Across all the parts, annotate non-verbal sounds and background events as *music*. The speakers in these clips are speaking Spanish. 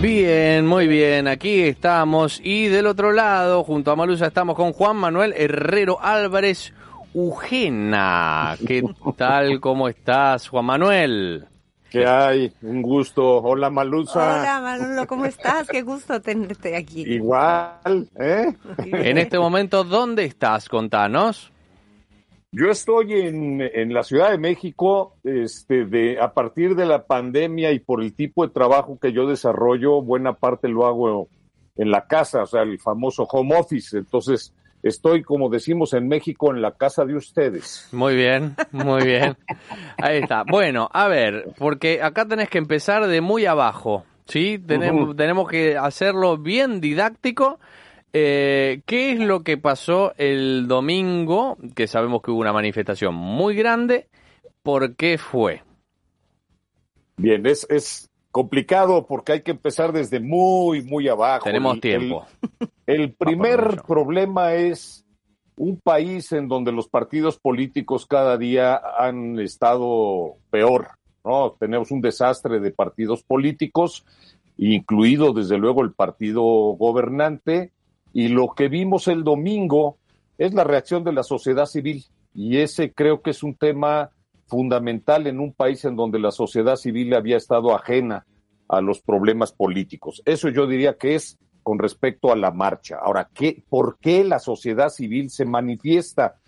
Bien, muy bien, aquí estamos y del otro lado, junto a Malusa, estamos con Juan Manuel Herrero Álvarez Ugena. ¿Qué tal? ¿Cómo estás, Juan Manuel? ¿Qué hay? Un gusto. Hola, Malusa. Hola, Manolo, ¿cómo estás? Qué gusto tenerte aquí. Igual, ¿eh? En este momento, ¿dónde estás? Contanos. Yo estoy en, en la Ciudad de México, este, de, a partir de la pandemia y por el tipo de trabajo que yo desarrollo, buena parte lo hago en la casa, o sea, el famoso home office. Entonces, estoy, como decimos en México, en la casa de ustedes. Muy bien, muy bien. Ahí está. Bueno, a ver, porque acá tenés que empezar de muy abajo, ¿sí? Tenemos, tenemos que hacerlo bien didáctico. Eh, ¿Qué es lo que pasó el domingo? Que sabemos que hubo una manifestación muy grande. ¿Por qué fue? Bien, es, es complicado porque hay que empezar desde muy, muy abajo. Tenemos El- tiempo. El, el *laughs* primer problema es un país en donde los partidos políticos cada día han estado peor, ¿no? Tenemos un desastre de partidos políticos, incluido desde luego el partido gobernante, y lo que vimos el domingo es la reacción de la sociedad civil, y ese creo que es un tema fundamental en un país en donde la sociedad civil había estado ajena a los problemas políticos. Eso yo diría que es con respecto a la marcha. Ahora, ¿qué, ¿por qué la sociedad civil se manifiesta?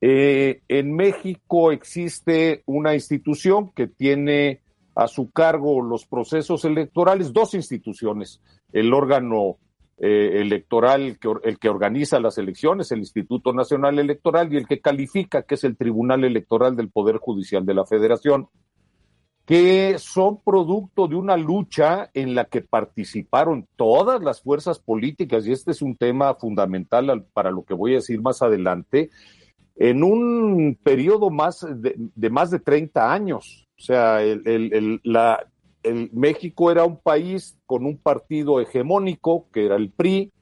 Eh, en México existe una institución que tiene a su cargo los procesos electorales, dos instituciones, el órgano eh, electoral, el que organiza las elecciones, el Instituto Nacional Electoral, y el que califica, que es el Tribunal Electoral del Poder Judicial de la Federación que son producto de una lucha en la que participaron todas las fuerzas políticas, y este es un tema fundamental al- para lo que voy a decir más adelante, en un periodo más de, más de 30 años. O sea, el- la- el México era un país con un partido hegemónico, que era el PRI,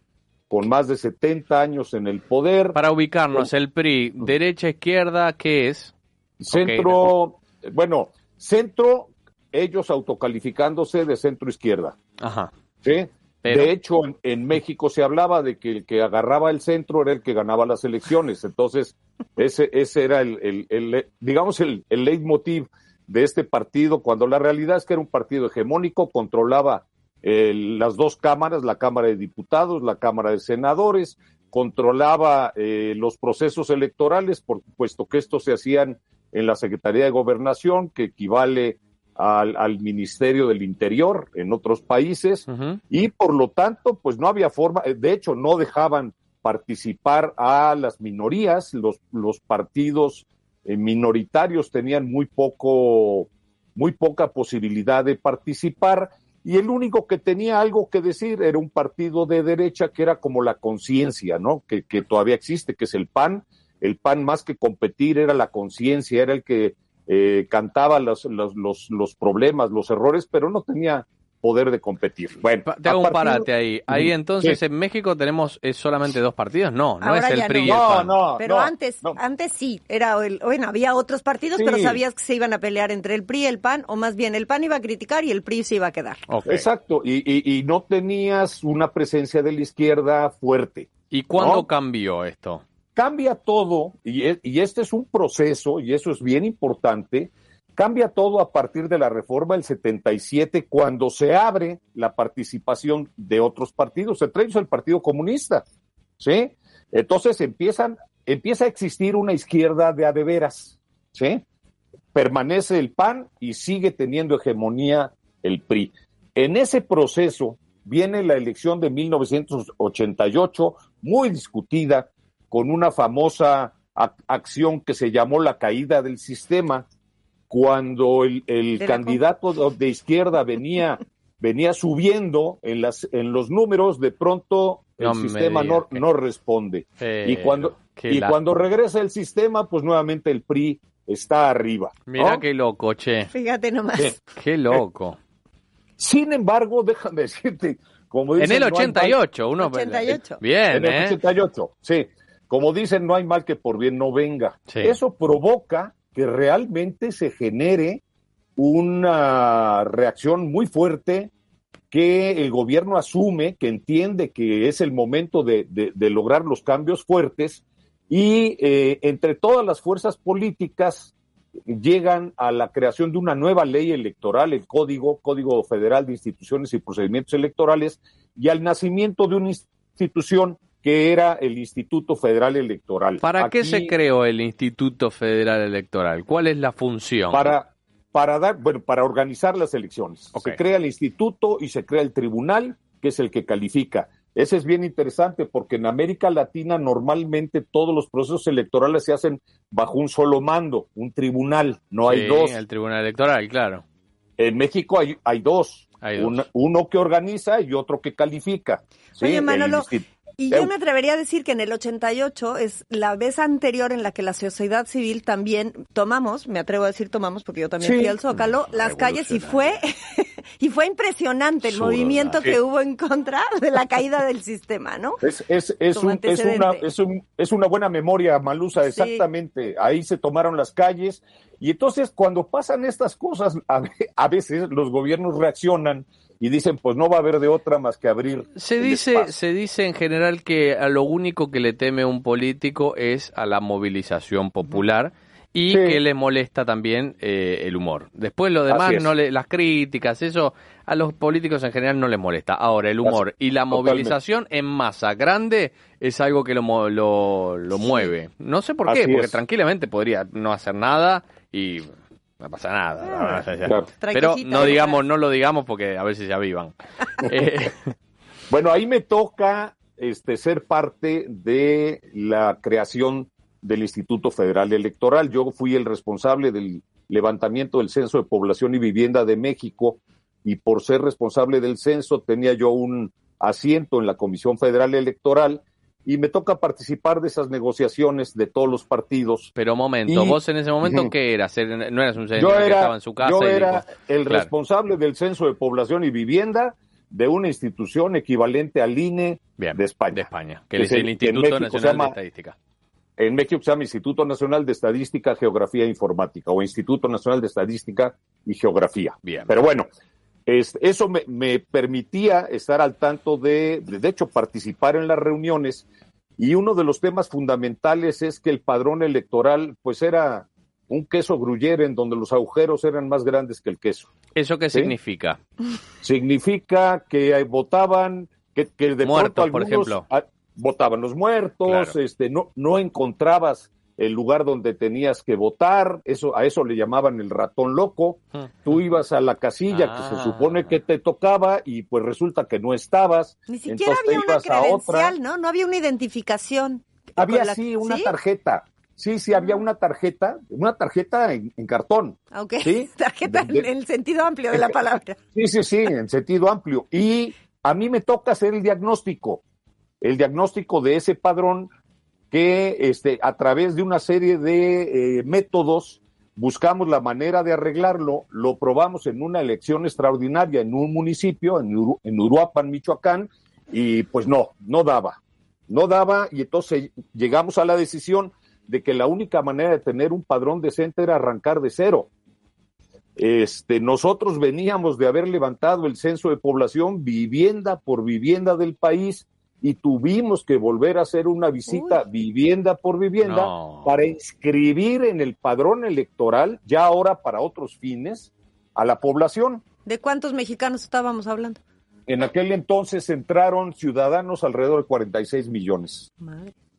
con más de 70 años en el poder. Para ubicarnos, el PRI, derecha, izquierda, ¿qué es? Centro, bueno, centro, ellos autocalificándose de centro izquierda. Ajá. ¿sí? Pero- De hecho, en, en México se hablaba de que el que agarraba el centro era el que ganaba las elecciones. Entonces, ese, ese era el, el- el- digamos, el, el leitmotiv de este partido, cuando la realidad es que era un partido hegemónico, controlaba eh, las dos cámaras, la Cámara de Diputados, la Cámara de Senadores, controlaba eh, los procesos electorales, por puesto que estos se hacían en la Secretaría de Gobernación, que equivale al, al Ministerio del Interior en otros países, y por lo tanto, pues no había forma, eh, de hecho, no dejaban participar a las minorías, los, los partidos minoritarios tenían muy poco, muy poca posibilidad de participar, y el único que tenía algo que decir era un partido de derecha que era como la conciencia, ¿no? Que, que todavía existe, que es el PAN. El PAN más que competir era la conciencia, era el que eh, cantaba los, los, los problemas, los errores, pero no tenía poder de competir. Bueno, Te hago un partir- parate ahí. Ahí entonces en México tenemos eh, solamente dos partidos. No, no Ahora es el PRI y no. el No, PAN. no, Pero no, antes, no. antes sí, era el- bueno, había otros partidos, Sí. pero sabías que se iban a pelear entre el PRI y el PAN, o más bien el PAN iba a criticar y el PRI se iba a quedar. Exacto, y, y, y no tenías una presencia de la izquierda fuerte. ¿Y cuándo No. cambió esto? Cambia todo, y, e- y este es un proceso, y eso es bien importante, cambia todo a partir de la reforma del 77, cuando se abre la participación de otros partidos, entre ellos el Partido Comunista, ¿sí? Entonces empiezan, empieza a existir una izquierda de a de veras, ¿sí? Permanece el PAN y sigue teniendo hegemonía el PRI. En ese proceso viene la elección de 1988, muy discutida, con una famosa acción que se llamó la caída del sistema, cuando el, candidato de izquierda venía, venía subiendo en, las, en los números, de pronto el sistema no, no responde. y cuando, y cuando regresa el sistema, pues nuevamente el PRI está arriba. Mira qué loco, che. Fíjate nomás. Qué loco. Sin embargo, déjame decirte, como dicen, En el 88, uno... 88. Bien, En el 88, ¿eh? sí. Como dicen, no hay mal que por bien no venga. Eso provoca que realmente se genere una reacción muy fuerte que el gobierno asume, que entiende que es el momento de, lograr los cambios fuertes y eh, entre todas las fuerzas políticas llegan a la creación de una nueva ley electoral, el Código, Código Federal de Instituciones y Procedimientos Electorales, y al nacimiento de una institución que era el Instituto Federal Electoral. ¿Para qué se creó el Instituto Federal Electoral? ¿Cuál es la función? Para, para dar, bueno, para organizar las elecciones. Se crea el instituto y se crea el tribunal, que es el que califica. Ese es bien interesante porque en América Latina normalmente todos los procesos electorales se hacen bajo un solo mando, un tribunal, no hay dos. El tribunal electoral, claro. En México hay, hay dos. uno que organiza y otro que califica. Oye, Manolo, y yo me atrevería a decir que en el 88 es la vez anterior en la que la sociedad civil también tomamos, me atrevo a decir tomamos porque yo también fui al Zócalo, las calles y fue *laughs* y fue impresionante el movimiento que hubo en contra de la caída del sistema, ¿no? Es, es, es, un, es, una, es, un, es una buena memoria, Malusa, exactamente. Ahí se tomaron las calles. Y entonces cuando pasan estas cosas, a veces los gobiernos reaccionan y dicen pues no va a haber de otra más que abrir. Se dice, se dice en general que a lo único que le teme un político es a la movilización popular y que le molesta también eh, el humor. Después lo demás, no le, las críticas, eso a los políticos en general no les molesta. Ahora, el humor y la movilización en masa grande es algo que lo, lo, lo mueve. No sé por qué, porque tranquilamente podría no hacer nada y no pasa nada. Ah, Pero no digamos, no lo digamos porque a veces ya vivan. *laughs* Eh, bueno, ahí me toca este ser parte de la creación del Instituto Federal Electoral. Yo fui el responsable del levantamiento del Censo de Población y Vivienda de México y por ser responsable del censo tenía yo un asiento en la Comisión Federal Electoral y me toca participar de esas negociaciones de todos los partidos. Pero momento, vos en ese momento, ¿qué eras? ¿No eras un señor que estaba en su casa? Yo era el responsable del Censo de Población y Vivienda de una institución equivalente al INE de España. De España, que, es el, Instituto Nacional de Estadística. En México se llama Instituto Nacional de Estadística, Geografía e Informática o Instituto Nacional de Estadística y Geografía. Bien. Pero bueno, eso me, permitía estar al tanto de, de hecho, participar en las reuniones y uno de los temas fundamentales es que el padrón electoral, pues era un queso gruyere en donde los agujeros eran más grandes que el queso. ¿Eso qué significa? Significa que votaban, que, que de muertos, por ejemplo. votaban los muertos, este, no, no encontrabas el lugar donde tenías que votar, eso a eso le llamaban el ratón loco. Tú ibas a la casilla que se supone ah. que te tocaba y pues resulta que no estabas. Ni siquiera había una credencial, ¿no? No había una identificación. Había sí una tarjeta. Sí, sí, había una tarjeta, una tarjeta en, cartón. Ok, *laughs* tarjeta en el sentido amplio de la *laughs* palabra. Sí, sí, sí, en sentido amplio. Y a mí me toca hacer el diagnóstico, el diagnóstico de ese padrón que este, a través de una serie de eh, métodos buscamos la manera de arreglarlo, lo probamos en una elección extraordinaria en un municipio, en, en Uruapan, Michoacán, y pues no, no daba, no daba, y entonces llegamos a la decisión de que la única manera de tener un padrón decente era arrancar de cero. Este, nosotros veníamos de haber levantado el censo de población vivienda por vivienda del país y tuvimos que volver a hacer una visita vivienda por vivienda para inscribir en el padrón electoral, ya ahora para otros fines, a la población. ¿De cuántos mexicanos estábamos hablando? En aquel entonces entraron ciudadanos alrededor de 46 millones.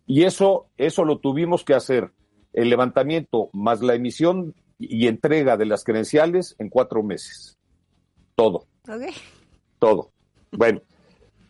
Y eso, eso lo tuvimos que hacer, el levantamiento más la emisión y entrega de las credenciales en cuatro meses. Todo. Todo. Bueno,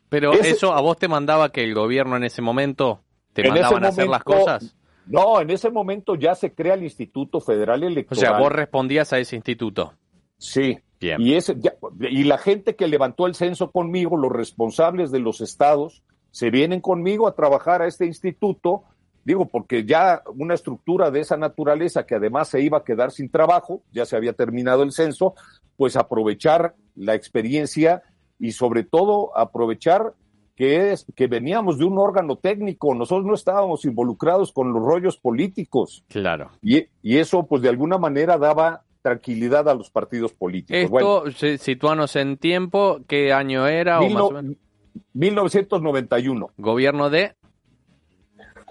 pero eso a vos te mandaba que el gobierno en ese momento te mandaban a hacer las cosas. No, en ese momento ya se crea el Instituto Federal Electoral. O sea, vos respondías a ese instituto. Sí. Bien. Y, ese, y la gente que levantó el censo conmigo, los responsables de los estados, se vienen conmigo a trabajar a este instituto, digo, porque ya una estructura de esa naturaleza que además se iba a quedar sin trabajo, ya se había terminado el censo, pues aprovechar la experiencia y sobre todo aprovechar que es que veníamos de un órgano técnico, nosotros no estábamos involucrados con los rollos políticos. Claro. Y, y eso, pues de alguna manera daba tranquilidad a los partidos políticos. Esto, bueno, situanos en tiempo, ¿qué año era? Mil, o más o menos? 1991. ¿Gobierno de?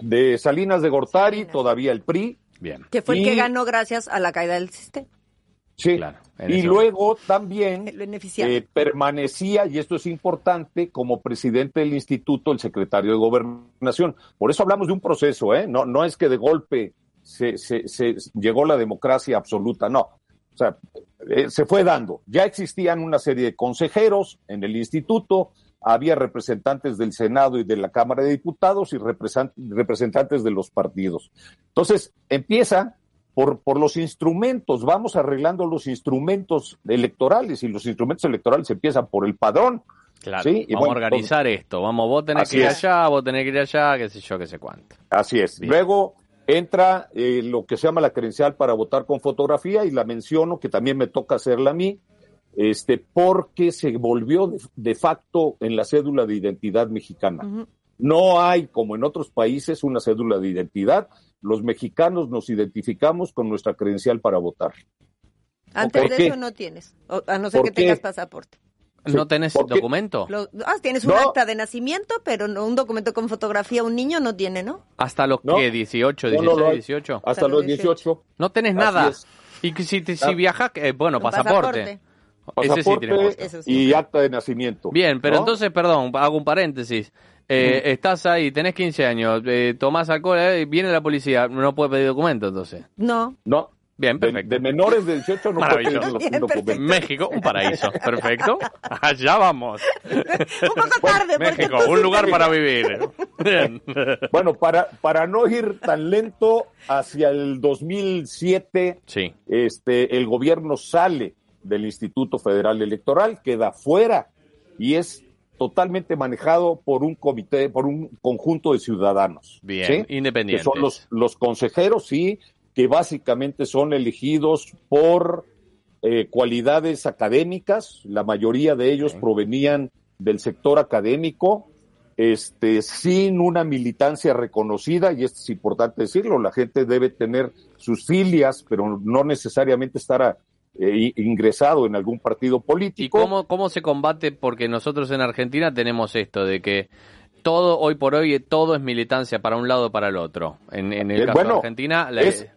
De Salinas de Gortari, Salinas. todavía el PRI. Bien. Que fue y, el que ganó gracias a la caída del sistema. Sí, claro, y luego también eh, permanecía, y esto es importante, como presidente del instituto, el secretario de gobernación. Por eso hablamos de un proceso, ¿eh? No, no es que de golpe se, se, se llegó la democracia absoluta, no. O sea, eh, se fue dando. Ya existían una serie de consejeros en el instituto, había representantes del Senado y de la Cámara de Diputados y representantes de los partidos. Entonces, empieza por, por los instrumentos, vamos arreglando los instrumentos electorales y los instrumentos electorales empiezan por el padrón. Claro, ¿sí? vamos bueno, a organizar esto, vamos, vos tenés que ir es. allá, vos tenés que ir allá, qué sé yo, qué sé cuánto. Así es. Bien. Luego entra eh, lo que se llama la credencial para votar con fotografía y la menciono, que también me toca hacerla a mí, este, porque se volvió de, de facto en la cédula de identidad mexicana. Uh -huh. No hay, como en otros países, una cédula de identidad. Los mexicanos nos identificamos con nuestra credencial para votar. Antes ¿Por de qué? eso no tienes, a no ser que tengas pasaporte. ¿No tenés documento? Lo, ah, tienes un no. acta de nacimiento, pero no, un documento con fotografía un niño no tiene, ¿no? ¿Hasta los no. qué? ¿18, 16, no, 18? Hasta, Hasta los 18. 18. No tenés nada. Y si, si ah. viajas, eh, bueno, pasaporte. pasaporte. Ese sí tiene. Y acta de nacimiento. Bien, pero entonces, perdón, hago un paréntesis. Eh. Estás ahí, tenés 15 años, eh, tomás alcohol, eh, viene la policía, no puede pedir documento entonces. No. No. Bien, perfecto. De, de menores de 18 no puede pedir documento. México, un paraíso. Perfecto. Allá vamos. un poco tarde. México, un lugar para vivir. Bien. Bueno, para, para no ir tan lento, hacia el 2007, sí. este, el gobierno sale del Instituto Federal Electoral, queda fuera y es totalmente manejado por un comité, por un conjunto de ciudadanos. Bien, ¿sí? independientes. Que son los, los consejeros, sí, que básicamente son elegidos por eh, cualidades académicas, la mayoría de ellos okay. provenían del sector académico, este, sin una militancia reconocida, y esto es importante decirlo, la gente debe tener sus filias, pero no necesariamente estar a, eh, ingresado en algún partido político. ¿Y cómo, cómo se combate? Porque nosotros en Argentina tenemos esto de que todo, hoy por hoy, todo es militancia para un lado o para el otro. En, en el Eh, caso bueno, de Argentina, la- es-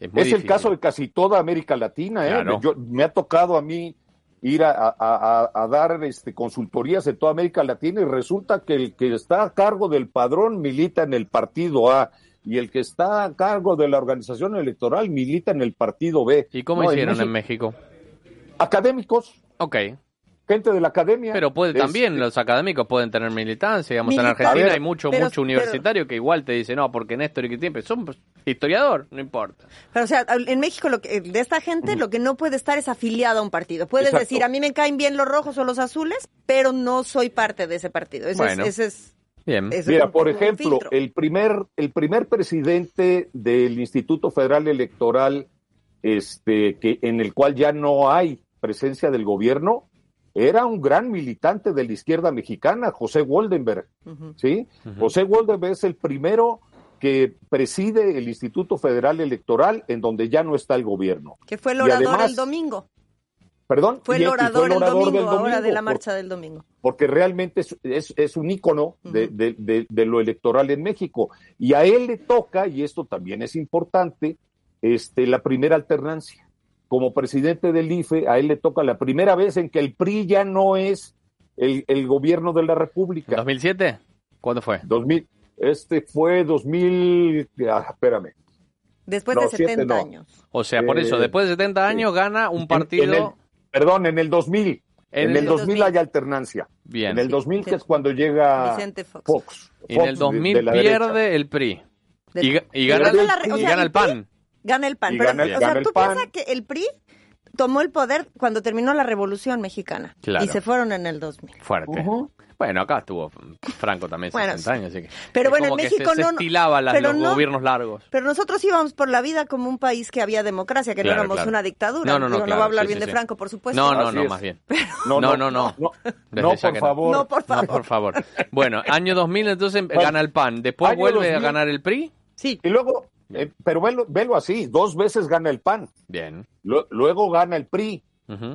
es el caso de casi toda América Latina. ¿eh? Claro. Yo- me ha tocado a mí ir a, a- a- a dar este, consultorías en toda América Latina y resulta que el que está a cargo del padrón milita en el partido A y el que está a cargo de la organización electoral milita en el partido B. ¿Y cómo No, hicieron en México- México? Académicos, Ok, gente de la academia. pero puede también, los académicos pueden tener militancia, digamos, en Argentina ver, hay mucho, pero- mucho universitario que igual te dice, no, porque Néstor y que tiempo, son pues, historiador, no importa. Pero, o sea, en México, lo que, de esta gente, lo que no puede estar es afiliado a un partido. Puedes Exacto. decir, a mí me caen bien los rojos o los azules, pero no soy parte de ese partido. Ese Bueno. es, ese es, Bien. Mira, por ejemplo, el primer, el primer presidente del Instituto Federal Electoral, este, que, en el cual ya no hay presencia del gobierno, era un gran militante de la izquierda mexicana, José Woldenberg. ¿sí? José Woldenberg es el primero que preside el Instituto Federal Electoral en donde ya no está el gobierno. Que fue el orador además- el domingo. Perdón. Fue el orador, el domingo, del ahora de la por- marcha del domingo. porque realmente es, es, es un ícono de, Ujú. de- de- de lo electoral en México. Y a él le toca, y esto también es importante, este, la primera alternancia. Como presidente del IFE, a él le toca la primera vez en que el PRI ya no es el, el gobierno de la República. ¿2007? ¿Cuándo fue? 2000, este fue 2000, ah, espérame. Después No, de siete 70 no. años. O sea, por Eh, eso, después de 70 años gana un En- partido... en el- perdón, en el 2000. En En, el el 2000 2000. hay alternancia. Bien. En el Sí, 2000 que sí. es cuando llega Vicente Fox. Fox. Y en el Fox de- 2000 de la derecha. pierde el PRI. y, gana, el PAN. Gana el PAN. Pero, o sea, tú piensas que el PRI tomó el poder cuando terminó la Revolución Mexicana. Y se fueron en el 2000. Fuerte. Bueno, acá estuvo Franco también 60 años, así que pero bueno, en México se, no, estilaba los gobiernos largos. Pero nosotros íbamos por la vida como un país que había democracia, que no éramos una dictadura. No, no, no, no va a hablar bien de Franco, por supuesto. No, no, no, más bien. *laughs* No, no, no, no. No, por favor. No, por favor. por favor. Bueno, año 2000 entonces gana el PAN, después vuelve a ganar el PRI. Sí. Y luego, eh, pero velo, velo, así, dos veces gana el PAN. Bien. luego gana el PRI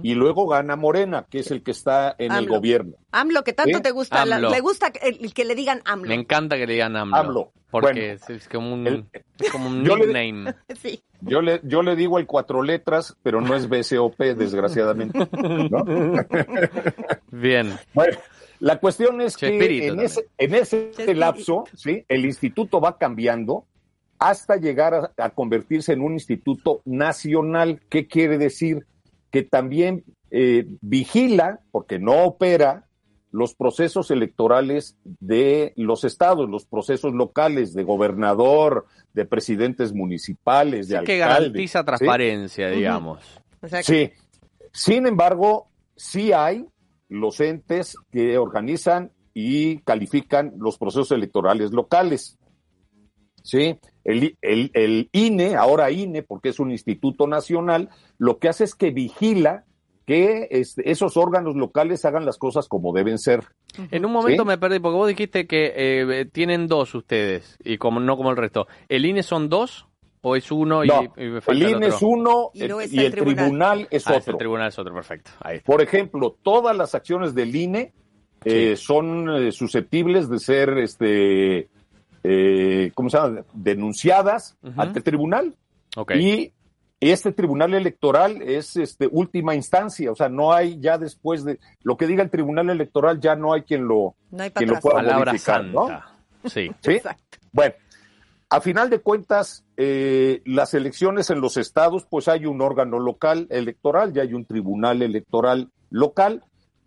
y luego gana Morena, que es el que está en el gobierno. AMLO, que tanto te gusta, le gusta el, que le digan AMLO. Me encanta que le digan AMLO. AMLO. Porque es, como un, como un *laughs* nickname. *laughs* sí. Yo le, yo le digo el cuatro letras, pero no es *laughs* BCOP, desgraciadamente. Bien. Bueno, la cuestión es que en ese, en ese lapso, ¿sí? el instituto va cambiando hasta llegar a convertirse en un instituto nacional. ¿Qué quiere decir? que también eh, vigila, porque no opera, los procesos electorales de los estados, los procesos locales de gobernador, de presidentes municipales, de alcaldes. Que garantiza transparencia, digamos. Sí. Sin embargo, sí hay los entes que organizan y califican los procesos electorales locales. ¿Sí? El, el, INE, ahora INE, porque es un instituto nacional, lo que hace es que vigila que este, esos órganos locales hagan las cosas como deben ser. En un momento me perdí, porque vos dijiste que eh, tienen dos ustedes, y como no como el resto. ¿El INE son dos? ¿O es uno y, el INE es uno y, el, tribunal, es ah, otro. El tribunal es otro, perfecto. Por ejemplo, todas las acciones del INE eh, son eh, susceptibles de ser este eh, ¿cómo se llama? denunciadas ante el tribunal. Y este tribunal electoral es este última instancia, o sea, no hay ya después de lo que diga el tribunal electoral ya no hay quien lo, quien lo pueda Palabra modificar, ¿no? Sí. ¿Sí? *laughs* Bueno, a final de cuentas, eh, las elecciones en los estados, pues hay un órgano local electoral, ya hay un tribunal electoral local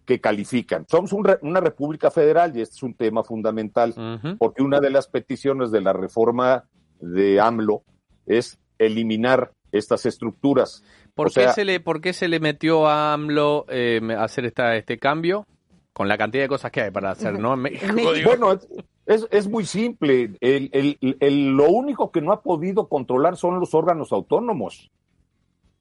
que califican. Somos una república federal y este es un tema fundamental, porque una de las peticiones de la reforma de AMLO es eliminar estas estructuras. ¿Por, qué, se le, ¿por qué se le metió a AMLO eh, hacer esta, este cambio? Con la cantidad de cosas que hay para hacer, ¿no? Bueno, es, es, muy simple. El, el, lo único que no ha podido controlar son los órganos autónomos.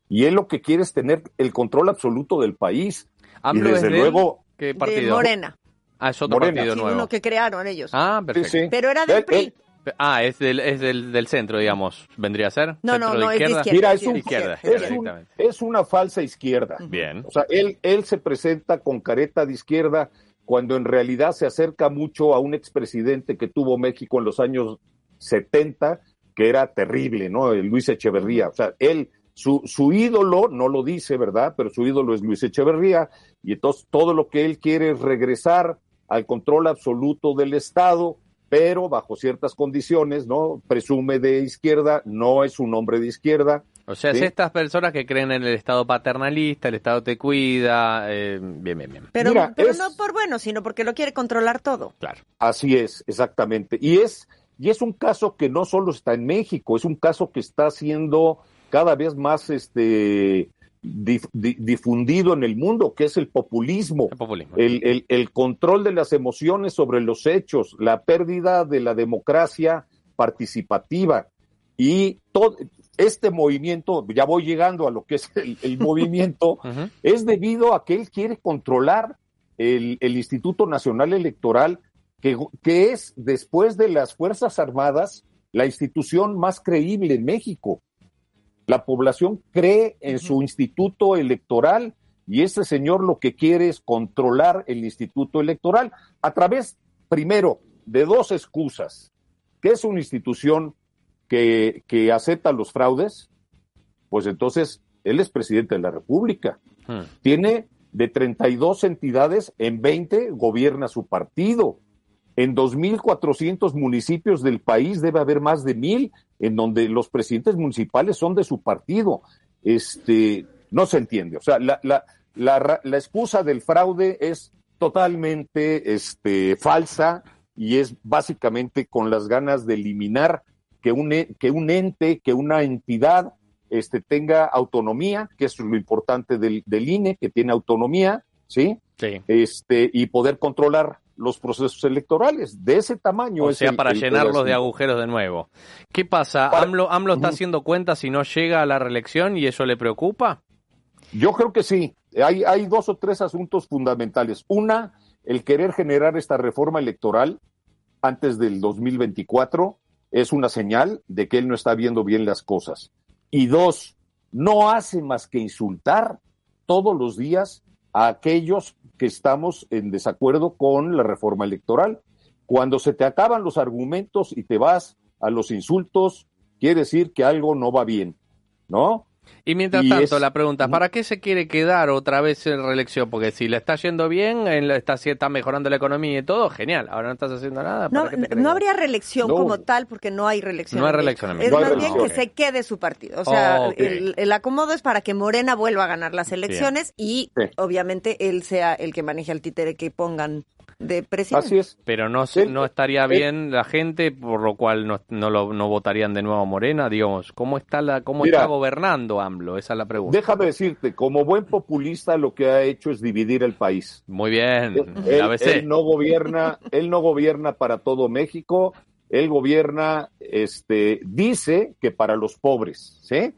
Y él lo que quiere es tener el control absoluto del país y desde luego. ¿Qué partido? De Morena. Ah, es otro partido sí, nuevo. uno que crearon ellos. Ah, perfecto. Pero era del PRI. Ah, es del, es del, del centro, digamos, vendría a ser. No, no, no, es de izquierda. Mira, es, un, izquierda, es, una falsa izquierda. Bien. O sea, él, él se presenta con careta de izquierda cuando en realidad se acerca mucho a un expresidente que tuvo México en los años 70, que era terrible, ¿no? Luis Echeverría. O sea, él su, su ídolo, no lo dice, ¿verdad? Pero su ídolo es Luis Echeverría, y entonces todo lo que él quiere es regresar al control absoluto del Estado, pero bajo ciertas condiciones, ¿no? Presume de izquierda, no es un hombre de izquierda. O sea, es estas personas que creen en el Estado paternalista, el Estado te cuida, eh, bien, bien, bien. Pero, pero no por bueno, sino porque lo quiere controlar todo. Claro. Así es, exactamente. Y es, y es un caso que no solo está en México, es un caso que está siendo cada vez más este difundido en el mundo, que es el populismo, el, el, control de las emociones sobre los hechos, la pérdida de la democracia participativa. Y todo este movimiento, ya voy llegando a lo que es el, *laughs* movimiento, es debido a que él quiere controlar el, el Instituto Nacional Electoral, que, que es, después de las Fuerzas Armadas, la institución más creíble en México. La población cree en su instituto electoral y ese señor lo que quiere es controlar el instituto electoral a través, primero, de dos excusas, que es una institución que, que acepta los fraudes, pues entonces él es presidente de la República. Hmm. Tiene de 32 entidades, en 20 gobierna su partido. En 2.400 municipios del país debe haber más de mil en donde los presidentes municipales son de su partido. Este, no se entiende. O sea, la, la, la, la excusa del fraude es totalmente este, falsa y es básicamente con las ganas de eliminar que un, e, que un ente, que una entidad este, tenga autonomía, que es lo importante del, del INE, que tiene autonomía, ¿sí? Sí. Este, y poder controlar los procesos electorales. De ese tamaño. O sea, para llenarlos de agujeros de nuevo. ¿Qué pasa? ¿AMLO, AMLO está haciendo cuenta si no llega a la reelección y eso le preocupa? Yo creo que sí. Hay, hay dos o tres asuntos fundamentales. Una, el querer generar esta reforma electoral antes del 2024 es una señal de que él no está viendo bien las cosas. Y dos, no hace más que insultar todos los días a aquellos que estamos en desacuerdo con la reforma electoral. Cuando se te acaban los argumentos y te vas a los insultos, quiere decir que algo no va bien, ¿no? Y mientras tanto, la pregunta, ¿para qué se quiere quedar otra vez en reelección? Porque si le está yendo bien, está, está mejorando la economía y todo, genial. Ahora no estás haciendo nada. No, no habría reelección como tal porque no hay reelección. No hay reelección. Es más bien que se quede su partido. O sea, el, acomodo es para que Morena vuelva a ganar las elecciones y obviamente él sea el que maneje al títere que pongan de presidente. Así es. Pero no, no estaría bien la gente, por lo cual no, no, lo, no votarían de nuevo a Morena, digamos. ¿Cómo está, la, cómo está gobernando AMLO? Esa es la pregunta. Déjame decirte, como buen populista lo que ha hecho es dividir el país. Muy bien, él, no gobierna, él no gobierna para todo México, él gobierna, este, dice que para los pobres, ¿sí?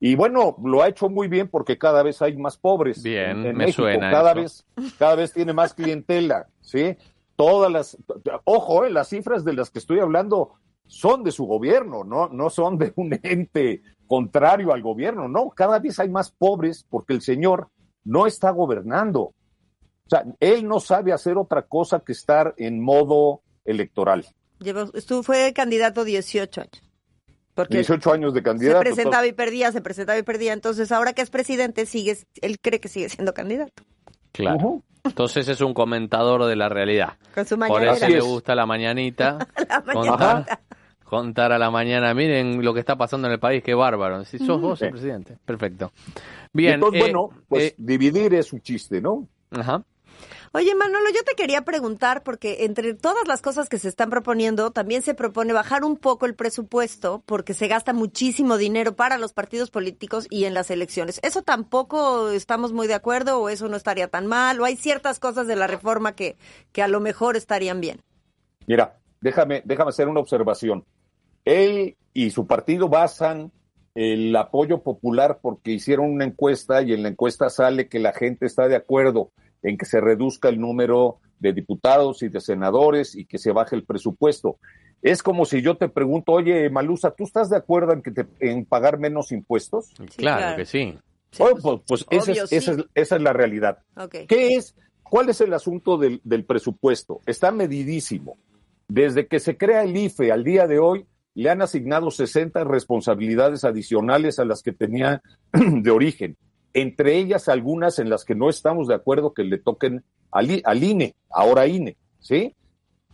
Y bueno, lo ha hecho muy bien porque cada vez hay más pobres. Bien, en, me suena. Cada vez, cada vez tiene más clientela, ¿sí? Todas las, ojo, eh, las cifras de las que estoy hablando son de su gobierno, no, no son de un ente contrario al gobierno, no, cada vez hay más pobres porque el señor no está gobernando. O sea, él no sabe hacer otra cosa que estar en modo electoral. Llevo, estuvo, fue candidato 18 años. 18 años de candidato. Se presentaba y perdía, se presentaba y perdía. Entonces, ahora que es presidente, sigue, él cree que sigue siendo candidato. Claro. Entonces es un comentador de la realidad. Con su Por eso le gusta la mañanita. *laughs* la mañanita. Contar, a la mañana, miren lo que está pasando en el país, qué bárbaro. Si sos vos el presidente. Perfecto. Bien. Entonces, eh, bueno, pues eh, dividir es un chiste, ¿no? Ajá. Oye, Manolo, yo te quería preguntar, porque entre todas las cosas que se están proponiendo, también se propone bajar un poco el presupuesto, porque se gasta muchísimo dinero para los partidos políticos y en las elecciones. ¿Eso tampoco estamos muy de acuerdo o eso no estaría tan mal? ¿O hay ciertas cosas de la reforma que, que a lo mejor estarían bien? Mira, déjame, déjame hacer una observación. Él y su partido basan el apoyo popular porque hicieron una encuesta y en la encuesta sale que la gente está de acuerdo en que se reduzca el número de diputados y de senadores y que se baje el presupuesto. Es como si yo te pregunto, oye, Malusa, ¿tú estás de acuerdo en, que te, en pagar menos impuestos? claro, que sí. pues, pues esa, es, esa, es, la realidad. ¿Qué es? ¿Cuál es el asunto del, del presupuesto? Está medidísimo. Desde que se crea el IFE al día de hoy, le han asignado 60 responsabilidades adicionales a las que tenía *clears throat* de origen entre ellas algunas en las que no estamos de acuerdo que le toquen al, INE, ahora INE, ¿sí?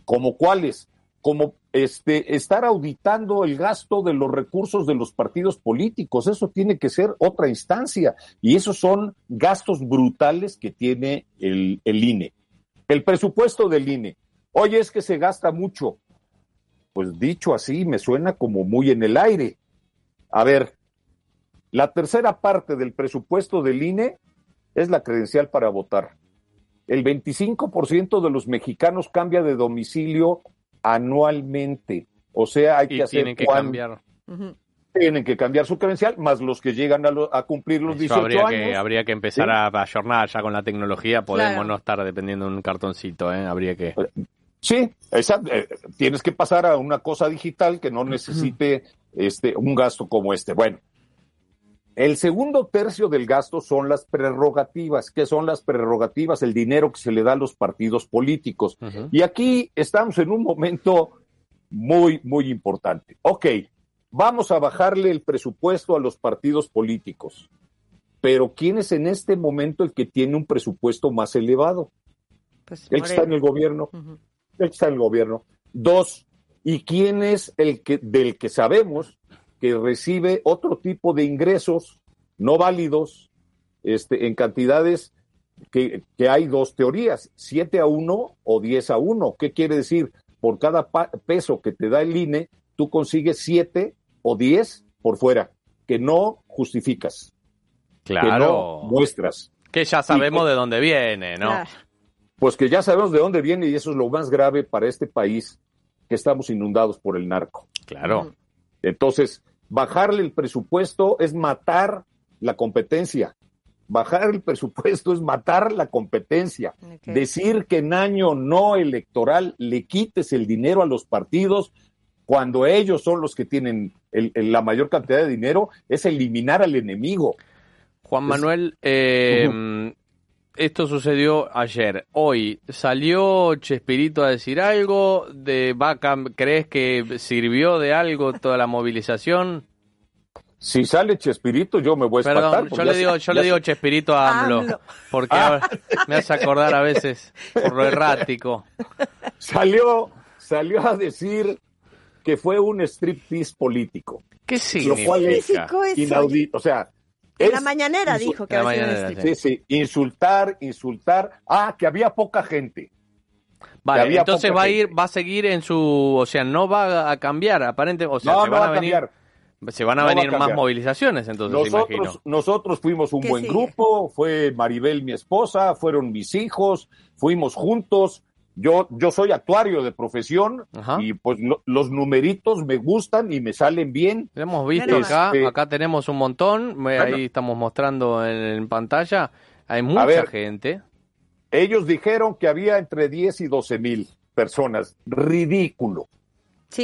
Como cuáles, como este, estar auditando el gasto de los recursos de los partidos políticos, eso tiene que ser otra instancia, y esos son gastos brutales que tiene el, el INE. El presupuesto del INE, oye, es que se gasta mucho, pues dicho así, me suena como muy en el aire. A ver, la tercera parte del presupuesto del INE es la credencial para votar. El 25% de los mexicanos cambia de domicilio anualmente. O sea, hay que hacer tienen que cambiar. Tienen que cambiar su credencial, más los que llegan a, cumplir los 18 habría años. Que, habría que empezar a ayornar ya con la tecnología. Podemos no estar dependiendo de un cartoncito, ¿eh? Habría que. Sí, exacto. Eh, tienes que pasar a una cosa digital que no necesite este un gasto como este. Bueno, el segundo tercio del gasto son las prerrogativas. ¿Qué son las prerrogativas? El dinero que se le da a los partidos políticos. Y aquí estamos en un momento muy, muy importante. Ok, vamos a bajarle el presupuesto a los partidos políticos. Pero ¿quién es en este momento el que tiene un presupuesto más elevado? Pues el que está en el gobierno. El que está en el gobierno. Dos, ¿y quién es el que del que sabemos que recibe otro tipo de ingresos no válidos este, en cantidades que, hay dos teorías, 7 a 1 o 10 a 1. ¿Qué quiere decir? Por cada peso que te da el INE, tú consigues siete o diez por fuera, que no justificas. Claro. Que no muestras. Que ya sabemos de dónde viene, ¿no? Pues que ya sabemos de dónde viene y eso es lo más grave para este país, que estamos inundados por el narco. Claro. Entonces, bajarle el presupuesto es matar la competencia. Bajar el presupuesto es matar la competencia. Decir que en año no electoral le quites el dinero a los partidos cuando ellos son los que tienen la mayor cantidad de dinero es eliminar al enemigo. Juan Manuel, eh, esto sucedió ayer. Hoy, ¿salió Chespirito a decir algo? de Vaca? ¿Crees que sirvió de algo toda la movilización? Si sale Chespirito, yo me voy a Perdón, yo le digo, yo le digo Chespirito a AMLO, porque ah. me hace acordar a veces por lo errático. Salió, salió a decir que fue un striptease político. ¿Qué significa? Lo cual es inaudito. O sea, en la mañanera dijo que había sido Sí, sí, insultar, insultar. Ah, que había poca gente. Vale, entonces va a ir, va a seguir en su, o sea, no va a cambiar, aparentemente, o sea, se van a, venir, se van a venir más movilizaciones, entonces nosotros, imagino. Nosotros fuimos un buen grupo, fue Maribel mi esposa, fueron mis hijos, fuimos juntos, yo, yo soy actuario de profesión y pues los numeritos me gustan y me salen bien. Hemos visto acá, este, acá. Tenemos un montón, ahí estamos mostrando en, pantalla, hay mucha gente. Ellos dijeron que había entre 10 y 12 mil personas, ridículo.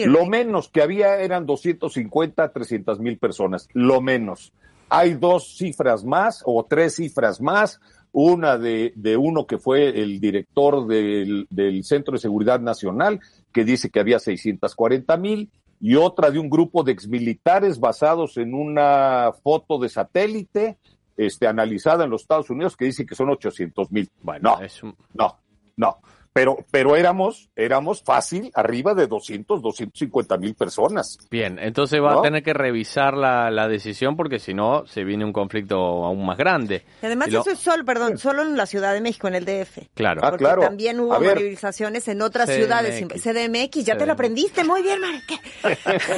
lo menos que había eran 250, 300 mil personas, lo menos. Hay dos cifras más o tres cifras más una de, de uno que fue el director del, del, Centro de Seguridad Nacional, que dice que había 640 mil, y otra de un grupo de exmilitares basados en una foto de satélite este, analizada en los Estados Unidos que dice que son 800 mil. Bueno, no, no, no pero, pero éramos, éramos fácil arriba de 200, 250 mil personas. Bien, entonces va a tener que revisar la, la decisión porque si no se viene un conflicto aún más grande. Y además eso es solo, perdón, solo en la Ciudad de México, en el DF. Claro. Ah, claro. también hubo movilizaciones en otras ciudades. CDMX, ya te lo aprendiste muy bien, Mar. *laughs*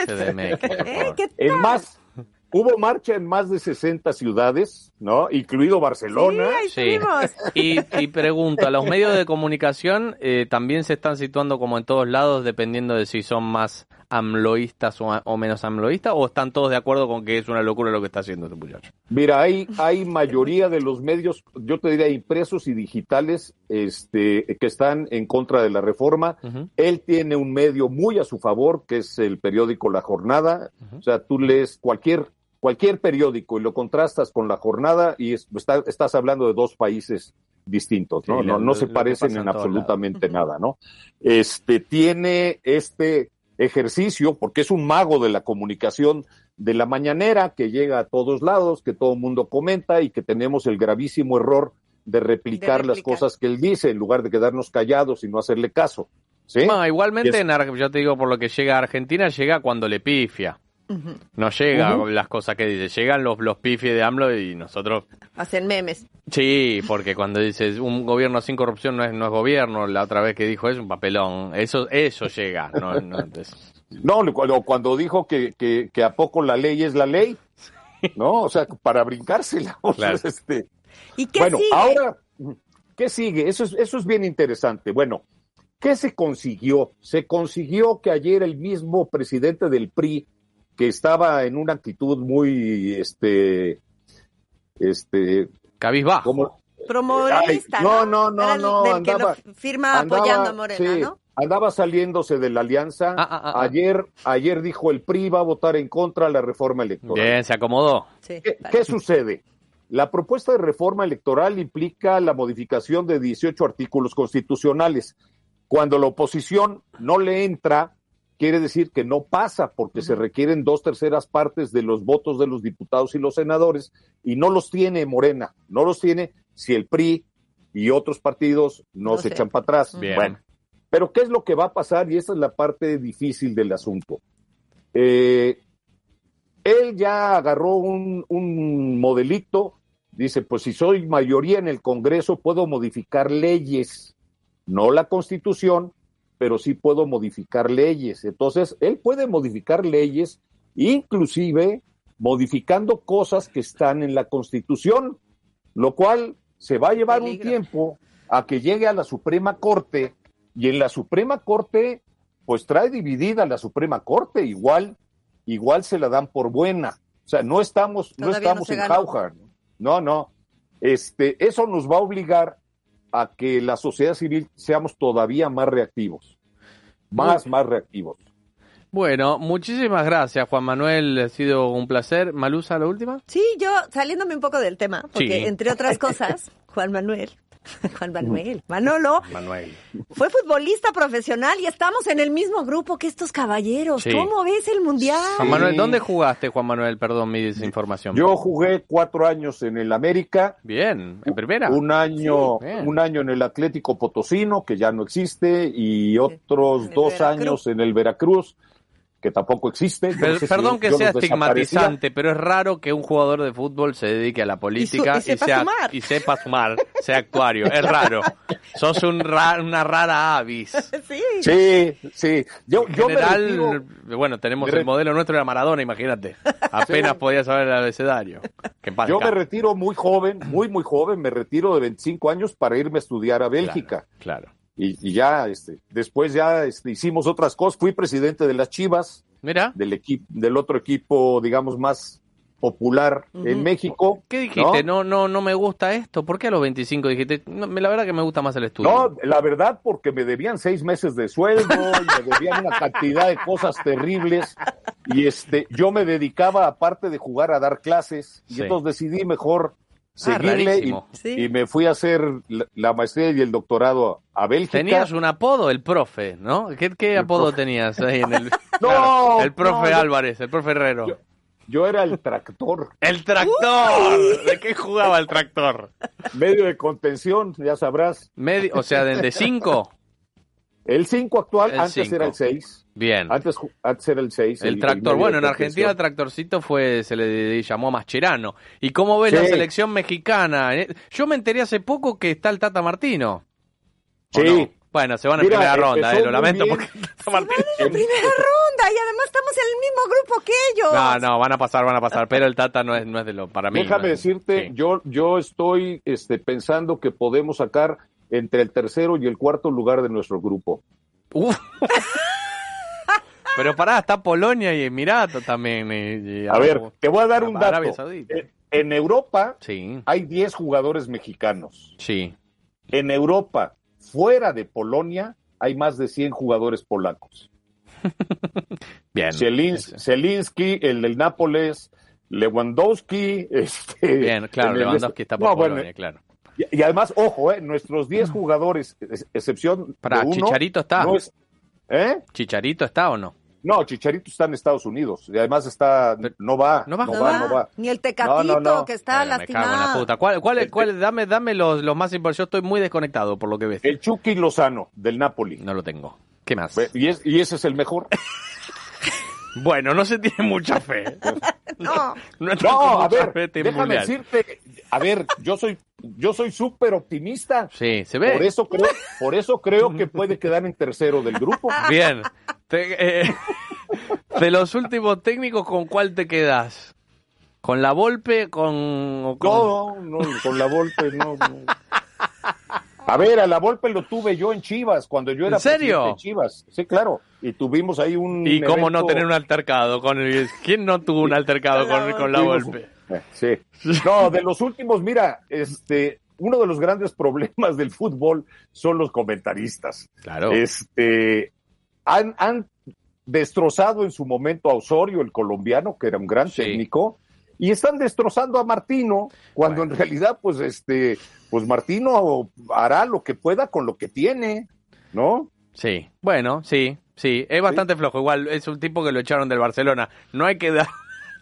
*laughs* CDMX. ¿Qué más, Hubo marcha en más de 60 ciudades, ¿no? Incluido Barcelona. Sí, Y, y pregunto, ¿los medios de comunicación eh, también se están situando como en todos lados dependiendo de si son más amloístas o, menos amloístas o están todos de acuerdo con que es una locura lo que está haciendo este muchacho? Mira, hay, hay mayoría de los medios, yo te diría impresos y digitales, este, que están en contra de la reforma. Él tiene un medio muy a su favor, que es el periódico La Jornada. O sea, tú lees cualquier cualquier periódico y lo contrastas con la jornada y estás hablando de dos países distintos, ¿no? no, no se parecen en absolutamente nada, ¿no? Este tiene este ejercicio, porque es un mago de la comunicación de la mañanera que llega a todos lados, que todo el mundo comenta y que tenemos el gravísimo error de replicar, las cosas que él dice en lugar de quedarnos callados y no hacerle caso. ¿sí? igualmente, en yo te digo, por lo que llega a Argentina, llega cuando le pifia. No llega las cosas que dice, llegan los, los pifis de AMLO y nosotros... Hacen memes. Sí, porque cuando dices un gobierno sin corrupción no es, no es gobierno, la otra vez que dijo es un papelón, eso eso llega. No, no, cuando, dijo que, que, a poco la ley es la ley, ¿no? O sea, para brincársela. *laughs* este... ¿Y qué bueno, sigue? ahora, ¿qué sigue? Eso es, eso es bien interesante. Bueno, ¿qué se consiguió? Se consiguió que ayer el mismo presidente del PRI, que estaba en una actitud muy, este, este, cabizbajo. Como, no, no, no, no, andaba, firma apoyando a Morena, ¿no? Andaba saliéndose de la alianza. Ah, ah, ah, ayer, ayer dijo el PRI va a votar en contra de la reforma electoral. Bien, se acomodó. ¿Qué, sucede? La propuesta de reforma electoral implica la modificación de 18 artículos constitucionales. Cuando la oposición no le entra, quiere decir que no pasa porque se requieren dos terceras partes de los votos de los diputados y los senadores y no los tiene Morena, no los tiene si el PRI y otros partidos no, se echan para atrás. Bueno, pero ¿qué es lo que va a pasar? Y esa es la parte difícil del asunto. Eh, él ya agarró un, un modelito, dice, pues si soy mayoría en el Congreso puedo modificar leyes, no la constitución, pero sí puedo modificar leyes. Entonces, él puede modificar leyes, inclusive modificando cosas que están en la Constitución, lo cual se va a llevar un tiempo a que llegue a la Suprema Corte y en la Suprema Corte pues trae dividida la Suprema Corte, igual igual se la dan por buena. O sea, no estamos no estamos en jauja. No, no. Este, eso nos va a obligar a que la sociedad civil seamos todavía más reactivos. Más, más reactivos. Bueno, muchísimas gracias, Juan Manuel. Ha sido un placer. Malusa, la última. Sí, yo saliéndome un poco del tema, porque entre otras *laughs* cosas, Juan Manuel *laughs* Juan Manuel, Manolo, Manuel. fue futbolista profesional y estamos en el mismo grupo que estos caballeros. ¿Cómo ves el mundial? Juan Manuel, ¿dónde jugaste, Juan Manuel? Perdón mi desinformación. Yo jugué cuatro años en el América. Bien, en primera. Un año, un año en el Atlético Potosino, que ya no existe, y otros dos años en el Veracruz que tampoco existe. perdón que sea estigmatizante, pero es raro que un jugador de fútbol se dedique a la política y, sea, y sepa sumar, sea actuario. Es raro. Sos un una rara avis. *laughs* Sí, sí. Yo, en general, bueno, tenemos el modelo nuestro de Maradona, imagínate. *laughs* Apenas podía saber el abecedario. yo me retiro muy joven, muy, muy joven. Me retiro de 25 años para irme a estudiar a Bélgica. claro y, ya este, después ya este, hicimos otras cosas. Fui presidente de las Chivas, Mira. del equipo, del otro equipo, digamos, más popular en México. ¿Qué dijiste? ¿no? no, no, me gusta esto. ¿Por qué a los 25 dijiste? la verdad que me gusta más el estudio. No, la verdad porque me debían seis meses de sueldo, y me debían una cantidad de cosas terribles y este, yo me dedicaba aparte de jugar a dar clases y entonces decidí mejor Ah, seguirle y, me fui a hacer la, maestría y el doctorado a Bélgica. Tenías un apodo, el profe, ¿no? ¿Qué, apodo tenías ahí en el... *laughs* no, el profe Álvarez, el profe Herrero. Yo, era el tractor. ¡El tractor! ¿De qué jugaba el tractor? Medio de contención, ya sabrás. Medio, o sea, ¿desde cinco? El 5 actual, antes era el 6. Bien. Antes, antes era el 6. El, tractor. bueno, en Argentina el tractorcito fue, se le llamó Mascherano. ¿Y cómo ves la selección mexicana? Eh, yo me enteré hace poco que está el Tata Martino. Sí. Bueno, se van a primera ronda, eh, lo lamento porque Tata Martino. Se van primera ronda y además estamos en el mismo grupo que ellos. No, no, van a pasar, van a pasar, pero el Tata no es, no es de lo para mí. Déjame decirte, yo, yo estoy este, pensando que podemos sacar entre el tercero y el cuarto lugar de nuestro grupo. *laughs* Pero pará, está Polonia y Emirato también. a ver, te voy a dar un dato. En Europa hay 10 jugadores mexicanos. Sí. En Europa, fuera de Polonia, hay más de 100 jugadores polacos. *laughs* Bien. Zelinsky, el del Nápoles, Lewandowski. *laughs* Este, Bien, claro, Lewandowski está por Polonia, claro. Y, además, ojo, eh, nuestros 10 ujugadores, excepción Para de Chicharito está. ¿Eh? ¿Chicharito está o no? No, Chicharito está en Estados Unidos y además está no va, no va, no va, no va. Ni el Tecatito que está lastimado. ¿Cuál, cuál, cuál, dame, dame los, los más importantes. Yo estoy muy desconectado por lo que ves. El Chucky Lozano del Napoli. No lo tengo. ¿Qué más? Y, y ese es el mejor. *laughs* Bueno, no se tiene mucha fe. *laughs* *laughs* no, no, a ver, déjame decirte, a ver, yo soy yo soy súper optimista. Sí, se ve. Por eso creo, por eso creo que puede quedar en tercero del grupo. Bien. Eh, *laughs* de los últimos técnicos, ¿con cuál te quedas? ¿Con la Volpe? ¿Con, con... No, no, con la Volpe no. A ver, a la Volpe lo tuve yo en Chivas, cuando yo era ¿En serio? Chivas. Sí, claro. Y tuvimos ahí un. ¿Y cómo no tener un altercado con el... ¿Quién no tuvo un altercado con, con la Volpe? Eh, sí. No, de los últimos, mira, este, uno de los grandes *laughs* problemas del fútbol son los comentaristas. Claro. Este, han, han destrozado en su momento a Osorio, el colombiano, que era un gran técnico, y están destrozando a Martino, cuando en realidad, pues, este, pues Martino hará lo que pueda con lo que tiene, ¿no? Sí, bueno, sí, sí, es bastante flojo. Igual es un tipo que lo echaron del Barcelona. No hay que dar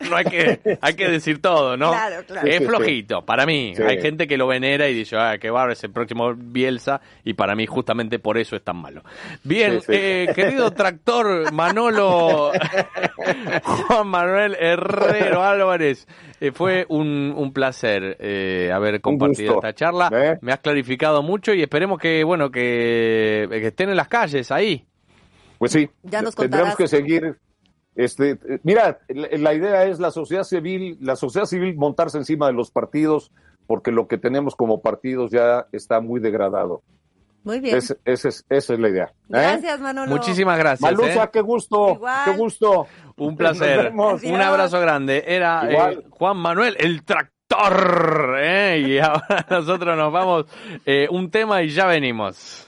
no hay que, hay que decir todo, ¿no? Claro, claro. Es flojito, para mí. Hay gente que lo venera y dice, ah, qué barro es el próximo Bielsa, y para mí justamente por eso es tan malo. Bien, eh, querido tractor Manolo, *laughs* Juan Manuel Herrero Álvarez, eh, fue un, un placer eh, haber compartido esta charla. Me has clarificado mucho y esperemos que, bueno, que, que estén en las calles ahí Pues sí, ya nos tendremos que seguir. Este, mira, la idea es la sociedad civil, la sociedad civil montarse encima de los partidos, porque lo que tenemos como partidos ya está muy degradado. Muy bien. esa es la idea. ¿eh? Gracias, Manolo. Muchísimas gracias. Malucha, ¿eh? qué gusto. Qué gusto. Un placer. Un abrazo grande. Era eh, Juan Manuel, el tractor. Y ahora *laughs* nosotros nos vamos un tema y ya venimos.